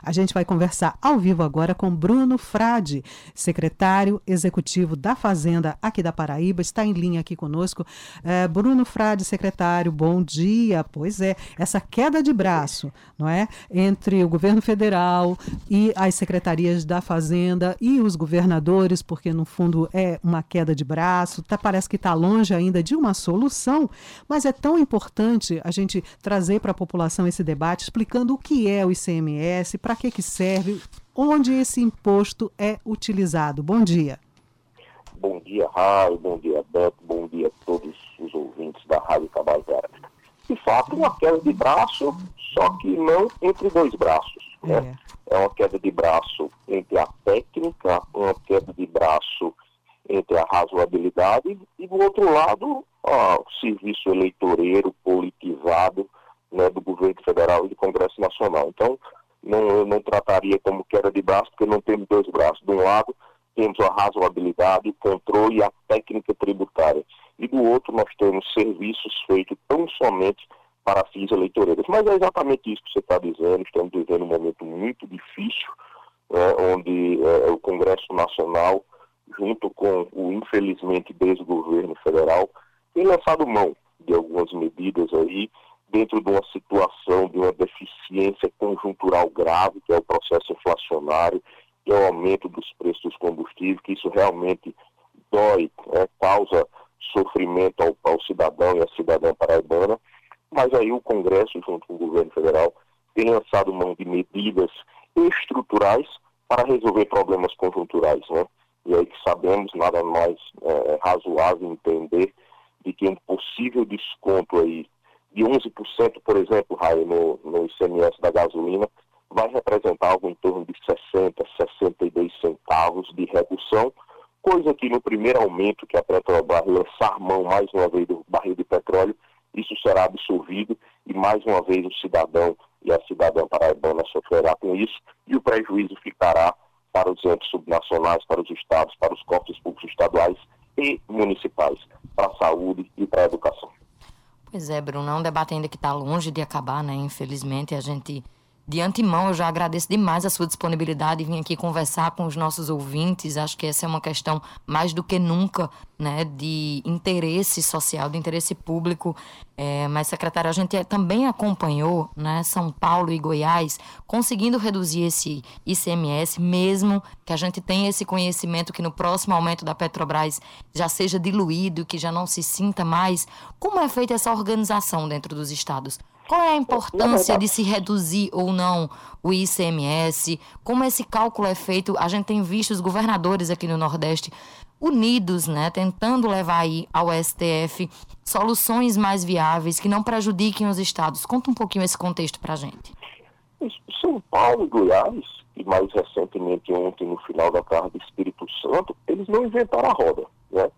A gente vai conversar ao vivo agora com Bruno Frade, secretário executivo da Fazenda aqui da Paraíba, está em linha aqui conosco. É, Bruno Frade, secretário, bom dia. Pois é, essa queda de braço, não é, entre o governo federal e as secretarias da Fazenda e os governadores, porque no fundo é uma queda de braço, tá, parece que está longe ainda de uma solução, mas é tão importante a gente trazer para a população esse debate explicando o que é o ICMS para que, que serve, onde esse imposto é utilizado. Bom dia. Bom dia, Raio, bom dia, Beto, bom dia a todos os ouvintes da Rádio Tabajara. De fato, uma queda de braço, só que não entre dois braços. Né? É. é uma queda de braço entre a técnica, uma queda de braço entre a razoabilidade e, do outro lado, ó, o serviço eleitoreiro politizado né, do governo federal e do Congresso Nacional. Então, não, eu não trataria como queda de braço, porque não temos dois braços. De um lado, temos a razoabilidade, o controle e a técnica tributária. E do outro, nós temos serviços feitos tão somente para fins eleitoreiros. Mas é exatamente isso que você está dizendo. Estamos vivendo um momento muito difícil, é, onde é, o Congresso Nacional, junto com o infelizmente desgoverno federal, tem lançado mão de algumas medidas aí dentro de uma situação de uma deficiência conjuntural grave, que é o processo inflacionário, que é o aumento dos preços dos combustíveis, que isso realmente dói, é, causa sofrimento ao, ao cidadão e à cidadã paraibana, mas aí o Congresso, junto com o governo federal, tem lançado mão de medidas estruturais para resolver problemas conjunturais, né? E aí que sabemos, nada mais é, é razoável entender de que um possível desconto aí de 11%, por exemplo, Raio, no, no ICMS da gasolina, vai representar algo em torno de 60, 62 centavos de redução, coisa que no primeiro aumento que a Petrobras lançar mão mais uma vez do barril de petróleo, isso será absorvido e mais uma vez o cidadão e a cidadã paraibana sofrerá com isso e o prejuízo ficará para os entes subnacionais, para os estados, para os corpos públicos estaduais e municipais, para a saúde e para a educação. Pois é, Bruno, é um debate ainda que está longe de acabar, né? Infelizmente, a gente de antemão, eu já agradeço demais a sua disponibilidade e vir aqui conversar com os nossos ouvintes. Acho que essa é uma questão mais do que nunca, né, de interesse social, de interesse público. É, mas, secretário, a gente também acompanhou, né, São Paulo e Goiás conseguindo reduzir esse ICMS, mesmo que a gente tenha esse conhecimento que no próximo aumento da Petrobras já seja diluído, que já não se sinta mais. Como é feita essa organização dentro dos estados? Qual é a importância de se reduzir ou não o ICMS? Como esse cálculo é feito? A gente tem visto os governadores aqui no Nordeste unidos, né, tentando levar aí ao STF soluções mais viáveis que não prejudiquem os estados. Conta um pouquinho esse contexto para a gente. São Paulo e Goiás, e mais recentemente ontem no final da tarde Espírito Santo, eles não inventaram a roda, né?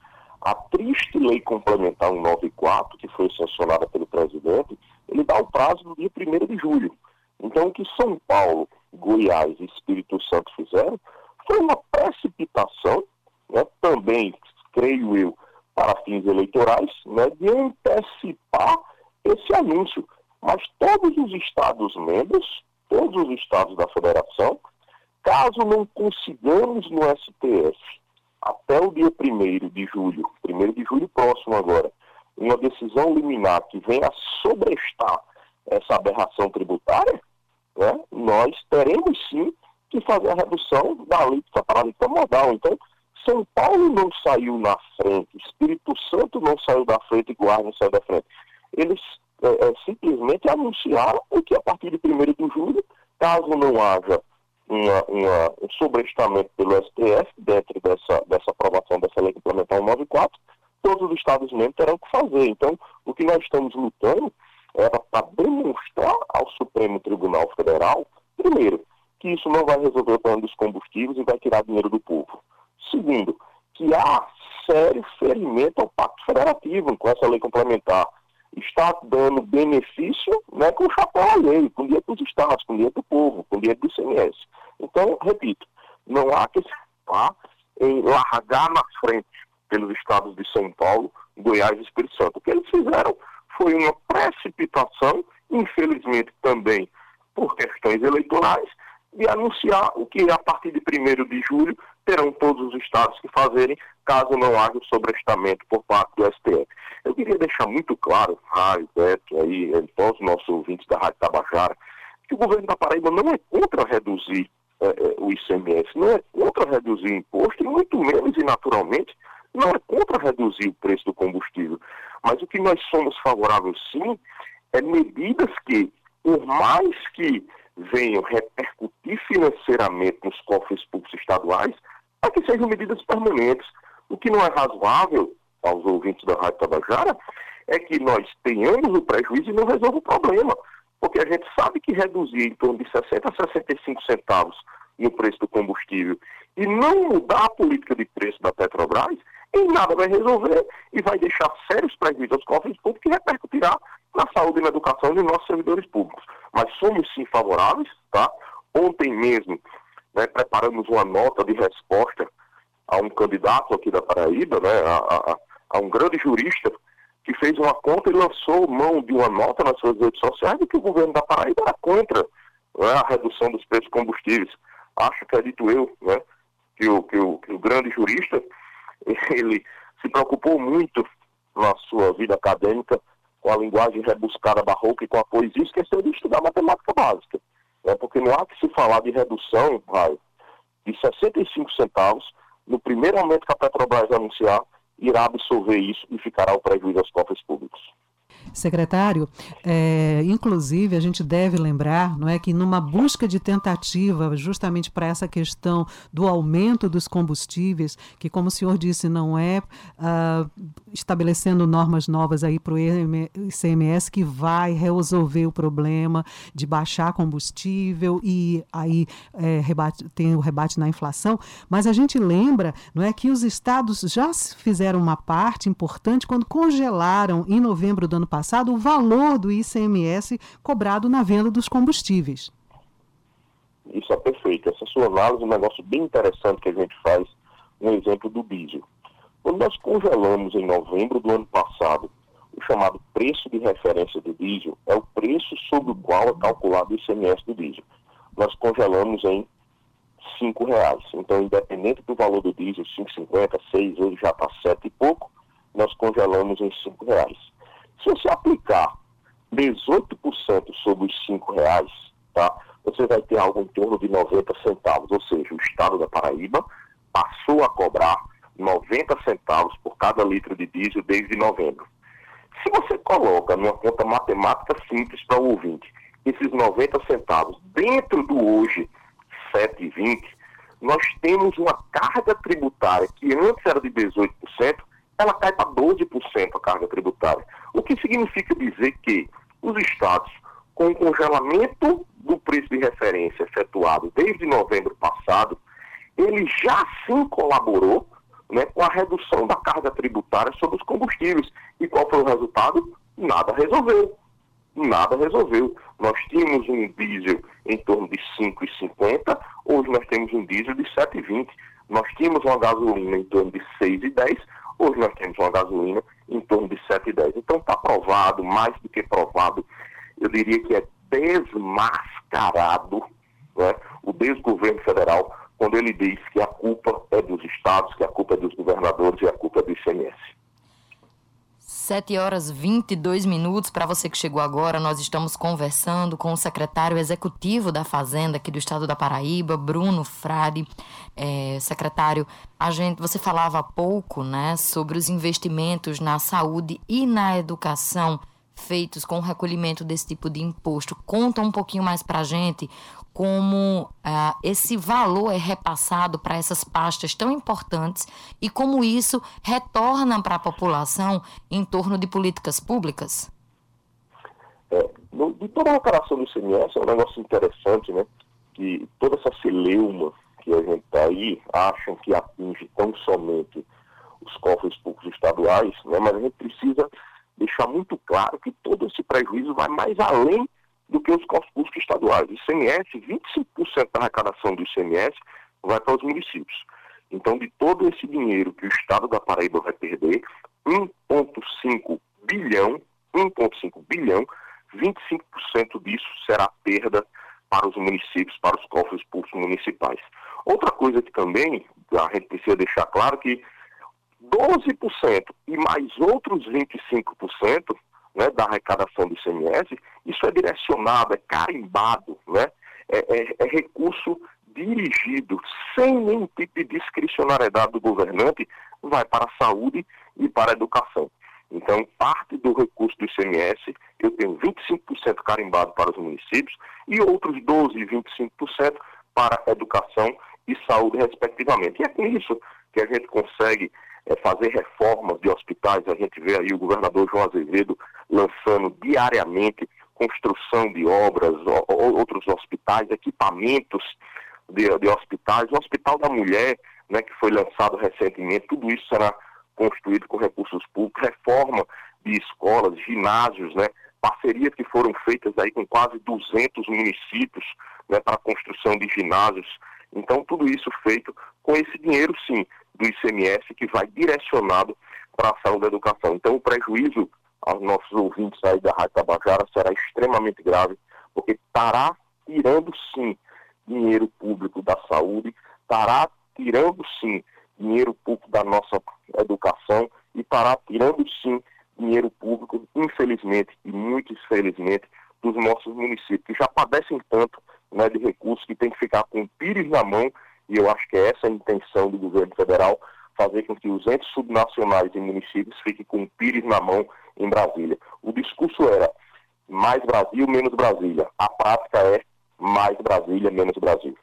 A triste lei complementar 194, que foi sancionada pelo presidente, ele dá o prazo do dia 1 de julho. Então, o que São Paulo, Goiás e Espírito Santo fizeram foi uma precipitação, né, também, creio eu, para fins eleitorais, né, de antecipar esse anúncio. Mas todos os Estados-membros, todos os Estados da Federação, caso não consigamos no STF, até o dia 1 de julho, 1 de julho próximo agora, uma decisão liminar que venha a sobrestar essa aberração tributária, né, nós teremos sim que fazer a redução da alíquota para a alíquota modal. Então, São Paulo não saiu na frente, Espírito Santo não saiu da frente Guarda não saiu da frente. Eles é, é, simplesmente anunciaram que a partir de 1 de julho, caso não haja uma, uma, um sobrestamento pelo STF dentro dessa, dessa aprovação dessa lei complementar 194, todos os Estados membros terão que fazer. Então, o que nós estamos lutando era para demonstrar ao Supremo Tribunal Federal, primeiro, que isso não vai resolver o problema dos combustíveis e vai tirar dinheiro do povo. Segundo, que há sério ferimento ao Pacto Federativo com essa lei complementar. Está dando benefício né, com o chapéu alheio, com dinheiro dos estados, com dinheiro do povo, com dinheiro do ICMS. Então, repito, não há que se em largar na frente pelos estados de São Paulo, Goiás e Espírito Santo. O que eles fizeram foi uma precipitação, infelizmente também por questões eleitorais, de anunciar o que a partir de 1 de julho terão todos os estados que fazerem, caso não haja o sobrestamento por parte do STF. Eu queria deixar muito claro, Raio, Beto, aí, todos os nossos ouvintes da Rádio Tabajara, que o governo da Paraíba não é contra reduzir é, o ICMS, não é contra reduzir o imposto, e muito menos e naturalmente não é contra reduzir o preço do combustível. Mas o que nós somos favoráveis sim é medidas que, por mais que venham repercutir financeiramente nos cofres públicos estaduais, para que sejam medidas permanentes. O que não é razoável aos ouvintes da Rádio Tabajara é que nós tenhamos o prejuízo e não resolva o problema. Porque a gente sabe que reduzir em torno de 60 a 65 centavos no preço do combustível e não mudar a política de preço da Petrobras, em nada vai resolver e vai deixar sérios prejuízos aos cofres públicos que repercutirá na saúde e na educação de nossos servidores públicos. Mas somos sim favoráveis, tá? Ontem mesmo né, preparamos uma nota de resposta a um candidato aqui da Paraíba, né, a, a, a um grande jurista que fez uma conta e lançou mão de uma nota nas suas redes sociais de que o governo da Paraíba era contra né, a redução dos preços de combustíveis. Acho que acredito eu, né, que, o, que, o, que o grande jurista ele se preocupou muito na sua vida acadêmica com a linguagem rebuscada barroca e com a poesia, esqueceu de estudar matemática básica. Né? Porque não há que se falar de redução, de 65 centavos no primeiro momento que a Petrobras anunciar, irá absorver isso e ficará o prejuízo aos cofres públicos. Secretário, é, inclusive a gente deve lembrar, não é, que numa busca de tentativa justamente para essa questão do aumento dos combustíveis, que como o senhor disse não é uh, estabelecendo normas novas aí para o ICMS que vai resolver o problema de baixar combustível e aí é, rebate, tem o rebate na inflação, mas a gente lembra, não é, que os estados já fizeram uma parte importante quando congelaram em novembro do ano passado o valor do ICMS cobrado na venda dos combustíveis. Isso é perfeito. Essa sua análise é um negócio bem interessante que a gente faz, um exemplo do diesel. Quando nós congelamos em novembro do ano passado o chamado preço de referência do diesel, é o preço sobre o qual é calculado o ICMS do diesel. Nós congelamos em R$ reais. Então, independente do valor do diesel, 5,50, 6, hoje já está sete e pouco, nós congelamos em R$ reais. Se você aplicar 18% sobre os R$ reais, tá? você vai ter algo em torno de 90 centavos, ou seja, o estado da Paraíba passou a cobrar 90 centavos por cada litro de diesel desde novembro. Se você coloca numa conta matemática simples para o ouvinte, esses 90 centavos dentro do hoje 7,20, nós temos uma carga tributária que antes era de 18%, ela cai para 12% a carga tributária. O que significa dizer que os estados, com o congelamento do preço de referência efetuado desde novembro passado, ele já sim colaborou né, com a redução da carga tributária sobre os combustíveis. E qual foi o resultado? Nada resolveu. Nada resolveu. Nós tínhamos um diesel em torno de 5,50, hoje nós temos um diesel de 7,20. Nós tínhamos uma gasolina em torno de 6,10, Hoje nós temos uma gasolina em torno de 7,10. Então está provado, mais do que provado, eu diria que é desmascarado né, o desgoverno federal quando ele diz que a culpa é dos estados, que a culpa é dos governadores e a culpa é do ICMS. 7 horas 22 minutos. Para você que chegou agora, nós estamos conversando com o secretário executivo da Fazenda aqui do estado da Paraíba, Bruno Frade. É, secretário, a gente, você falava há pouco né, sobre os investimentos na saúde e na educação feitos com o recolhimento desse tipo de imposto. Conta um pouquinho mais para a gente como uh, esse valor é repassado para essas pastas tão importantes e como isso retorna para a população em torno de políticas públicas? É, no, de toda a operação do ICMS é um negócio interessante, né? Que toda essa celeuma que a gente está aí acham que atinge tão somente os cofres públicos estaduais, né? mas a gente precisa deixar muito claro que todo esse prejuízo vai mais além do que os públicos estaduais. O ICMS, 25% da arrecadação do ICMS vai para os municípios. Então, de todo esse dinheiro que o Estado da Paraíba vai perder, 1,5 bilhão, 1,5 bilhão, 25% disso será perda para os municípios, para os cofres públicos municipais. Outra coisa que também a gente precisa deixar claro que 12% e mais outros 25% né, da arrecadação do ICMS, isso é direcionado, é carimbado, né, é, é, é recurso dirigido, sem nenhum tipo de discricionariedade do governante, vai para a saúde e para a educação. Então, parte do recurso do ICMS, eu tenho 25% carimbado para os municípios e outros 12% e 25% para educação e saúde, respectivamente. E é com isso que a gente consegue é, fazer reformas de hospitais. A gente vê aí o governador João Azevedo lançando diariamente construção de obras, outros hospitais, equipamentos de, de hospitais. O Hospital da Mulher, né, que foi lançado recentemente, tudo isso será construído com recursos públicos, reforma de escolas, ginásios, né, parcerias que foram feitas aí com quase 200 municípios né, para a construção de ginásios. Então, tudo isso feito com esse dinheiro, sim, do ICMS, que vai direcionado para a ação da educação. Então, o prejuízo aos nossos ouvintes aí da Rádio Tabajara será extremamente grave, porque estará tirando, sim, dinheiro público da saúde, estará tirando, sim, dinheiro público da nossa educação e estará tirando, sim, dinheiro público, infelizmente e muito infelizmente, dos nossos municípios, que já padecem tanto né, de recursos que tem que ficar com o pires na mão, e eu acho que é essa a intenção do governo federal, fazer com que os entes subnacionais e municípios fiquem com o pires na mão em Brasília. O discurso era mais Brasil, menos Brasília. A prática é mais Brasília, menos Brasil.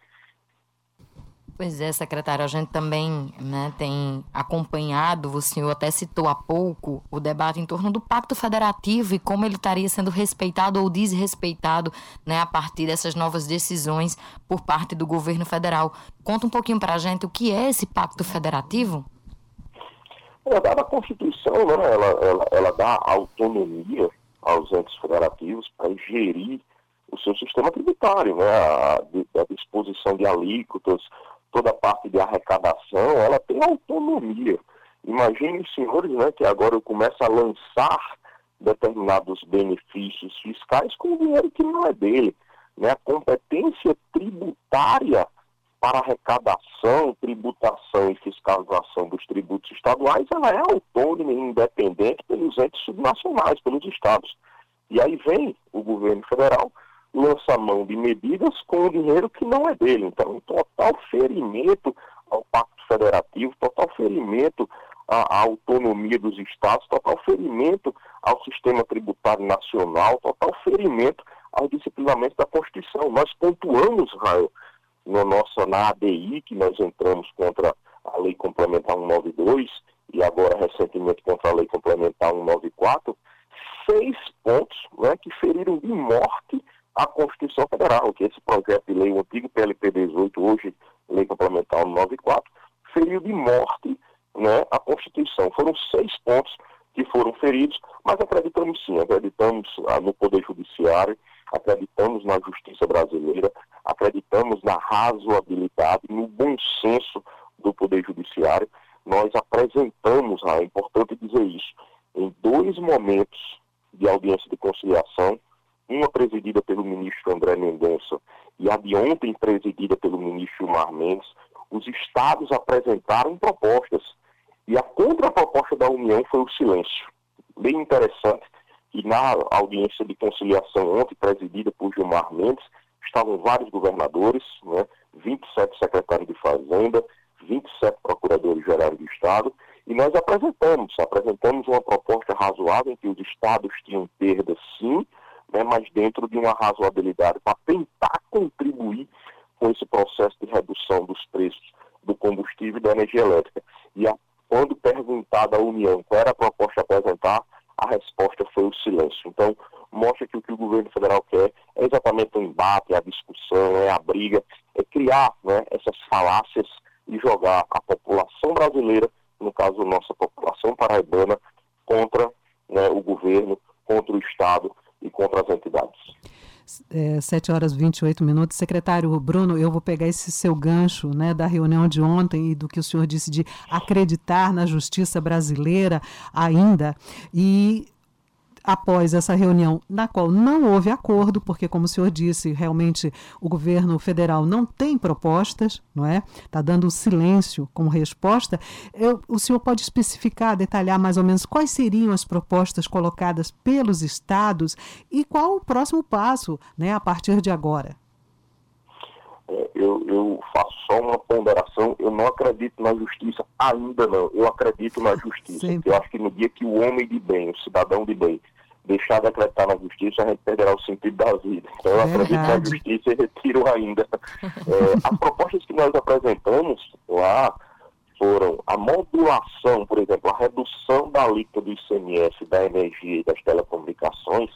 Pois é, secretário, a gente também né, tem acompanhado, o senhor até citou há pouco, o debate em torno do Pacto Federativo e como ele estaria sendo respeitado ou desrespeitado né, a partir dessas novas decisões por parte do governo federal. Conta um pouquinho para a gente o que é esse Pacto Federativo? A Constituição, né, ela, ela, ela dá autonomia aos entes federativos para gerir o seu sistema tributário, né, a, a disposição de alíquotas, toda a parte de arrecadação, ela tem autonomia. Imagine os senhores né, que agora eu começo a lançar determinados benefícios fiscais com dinheiro que não é dele. Né? A competência tributária para arrecadação, tributação e fiscalização dos tributos estaduais, ela é autônoma e independente pelos entes subnacionais, pelos estados. E aí vem o governo federal lança mão de medidas com o dinheiro que não é dele. Então, um total ferimento ao Pacto Federativo, total ferimento à, à autonomia dos estados, total ferimento ao sistema tributário nacional, total ferimento ao disciplinamento da Constituição. Nós pontuamos, Raio, no nosso, na ADI, que nós entramos contra a Lei Complementar 192 e agora recentemente contra a Lei Complementar 194, seis pontos né, que feriram de morte a Constituição Federal, que esse projeto de lei, o antigo PLP 18, hoje Lei Complementar 94, feriu de morte né, a Constituição. Foram seis pontos que foram feridos, mas acreditamos sim, acreditamos ah, no Poder Judiciário, acreditamos na justiça brasileira, acreditamos na razoabilidade, no bom senso do Poder Judiciário. Nós apresentamos, ah, é importante dizer isso, em dois momentos de audiência de conciliação, uma presidida pelo ministro André Mendonça e a de ontem presidida pelo ministro Mar Mendes, os estados apresentaram propostas e a contraproposta da União foi o silêncio. Bem interessante que na audiência de conciliação ontem presidida por Gilmar Mendes, estavam vários governadores, né, 27 secretários de Fazenda, 27 procuradores gerais do Estado, e nós apresentamos, apresentamos uma proposta razoável em que os estados tinham perdas sim, né, mas dentro de uma razoabilidade para tentar contribuir com esse processo de redução dos preços do combustível e da energia elétrica. E a, quando perguntada à União qual era a proposta a apresentar, a resposta foi o silêncio. Então, mostra que o que o governo federal quer é exatamente o embate, a discussão, é a briga, é criar né, essas falácias e jogar a população brasileira, no caso nossa população paraibana, contra né, o governo, contra o Estado e contra as entidades. É, 7 horas e 28 minutos. Secretário Bruno, eu vou pegar esse seu gancho né, da reunião de ontem e do que o senhor disse de acreditar na justiça brasileira ainda. E após essa reunião, na qual não houve acordo, porque, como o senhor disse, realmente o governo federal não tem propostas, não é? Está dando silêncio como resposta. Eu, o senhor pode especificar, detalhar mais ou menos quais seriam as propostas colocadas pelos estados e qual o próximo passo, né, a partir de agora? É, eu, eu, faço só uma ponderação, eu não acredito na justiça ainda não, eu acredito na justiça. Eu acho que no dia que o homem de bem, o cidadão de bem, deixar de acreditar na justiça, a gente perderá o sentido da vida. Então eu acredito na justiça e retiro ainda. É, as propostas que nós apresentamos lá foram a modulação, por exemplo, a redução da alíquota do ICMS, da energia e das telecomunicações.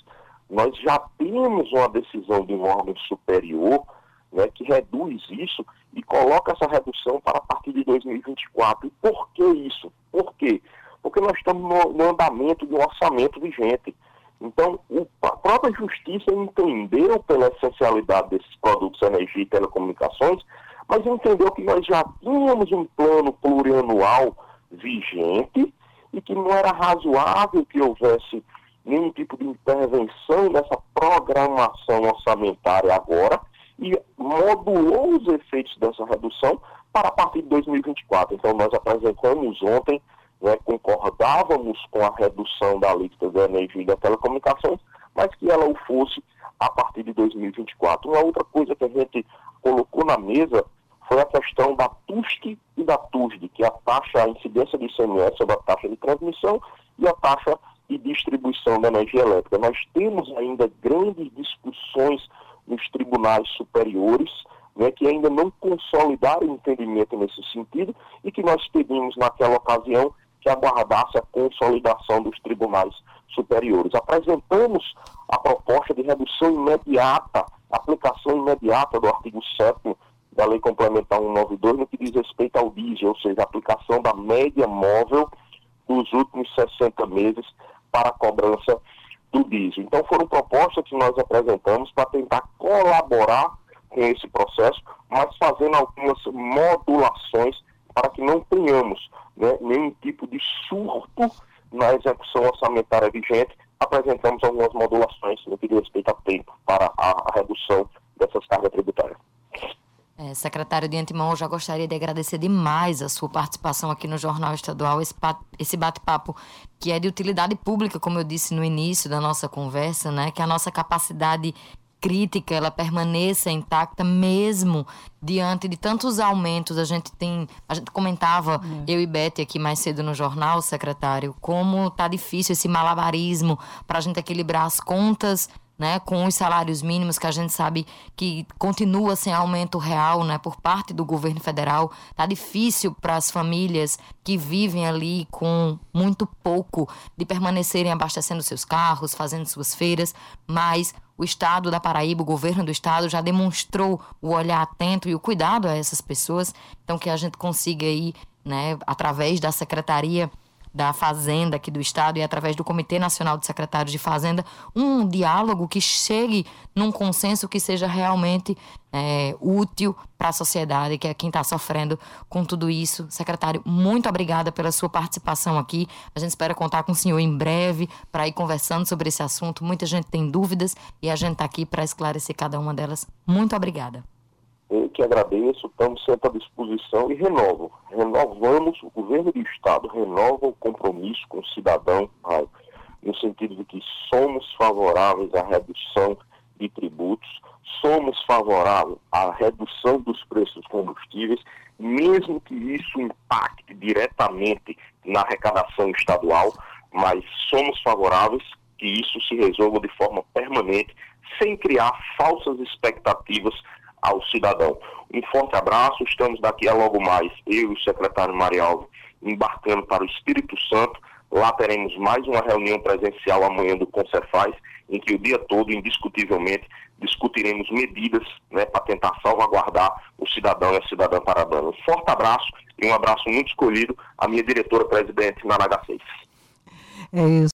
Nós já temos uma decisão de um órgão superior né, que reduz isso e coloca essa redução para a partir de 2024. E por que isso? Por quê? Porque nós estamos no, no andamento de um orçamento vigente. Então, a própria justiça entendeu pela essencialidade desses produtos energia e telecomunicações, mas entendeu que nós já tínhamos um plano plurianual vigente e que não era razoável que houvesse nenhum tipo de intervenção nessa programação orçamentária agora e modulou os efeitos dessa redução para a partir de 2024. Então, nós apresentamos ontem né, concordávamos com a redução da alíquota da energia e das telecomunicações, mas que ela o fosse a partir de 2024. Uma outra coisa que a gente colocou na mesa foi a questão da TUSC e da TUSD, que é a taxa, a incidência de ICMS sobre a taxa de transmissão e a taxa de distribuição da energia elétrica. Nós temos ainda grandes discussões nos tribunais superiores, né, que ainda não consolidaram o entendimento nesse sentido e que nós pedimos naquela ocasião que aguardasse a consolidação dos tribunais superiores. Apresentamos a proposta de redução imediata, aplicação imediata do artigo 7 da Lei Complementar 192 no que diz respeito ao diesel, ou seja, a aplicação da média móvel dos últimos 60 meses para a cobrança do diesel. Então foram propostas que nós apresentamos para tentar colaborar com esse processo, mas fazendo algumas modulações para que não tenhamos né, nenhum tipo de surto na execução orçamentária vigente, apresentamos algumas modulações no que diz respeito a tempo para a, redução dessas cargas tributárias. É, secretário de antemão, eu já gostaria de agradecer demais a sua participação aqui no Jornal Estadual, esse bate-papo que é de utilidade pública, como eu disse no início da nossa conversa, né? que a nossa capacidade crítica ela permaneça intacta mesmo diante de tantos aumentos. A gente tem, a gente comentava é. eu e Beth aqui mais cedo no jornal, secretário, como tá difícil esse malabarismo para a gente equilibrar as contas né, com os salários mínimos que a gente sabe que continua sem aumento real, né, por parte do governo federal. Tá difícil para as famílias que vivem ali com muito pouco de permanecerem abastecendo seus carros, fazendo suas feiras, mas o estado da Paraíba, o governo do estado já demonstrou o olhar atento e o cuidado a essas pessoas, então que a gente consiga aí, né, através da secretaria da Fazenda aqui do Estado e através do Comitê Nacional de Secretários de Fazenda, um diálogo que chegue num consenso que seja realmente é, útil para a sociedade, que é quem está sofrendo com tudo isso. Secretário, muito obrigada pela sua participação aqui. A gente espera contar com o senhor em breve para ir conversando sobre esse assunto. Muita gente tem dúvidas e a gente está aqui para esclarecer cada uma delas. Muito obrigada. Eu que agradeço, estamos sempre à disposição e renovo. Renovamos, o governo do Estado renova o compromisso com o cidadão, no sentido de que somos favoráveis à redução de tributos, somos favoráveis à redução dos preços dos combustíveis, mesmo que isso impacte diretamente na arrecadação estadual, mas somos favoráveis que isso se resolva de forma permanente, sem criar falsas expectativas ao cidadão. Um forte abraço, estamos daqui a logo mais, eu e o secretário Marialvo, embarcando para o Espírito Santo. Lá teremos mais uma reunião presencial amanhã do Concefaz, em que o dia todo, indiscutivelmente, discutiremos medidas né, para tentar salvaguardar o cidadão e a cidadã parabana. Um forte abraço e um abraço muito escolhido à minha diretora-presidente na NH6. É isso.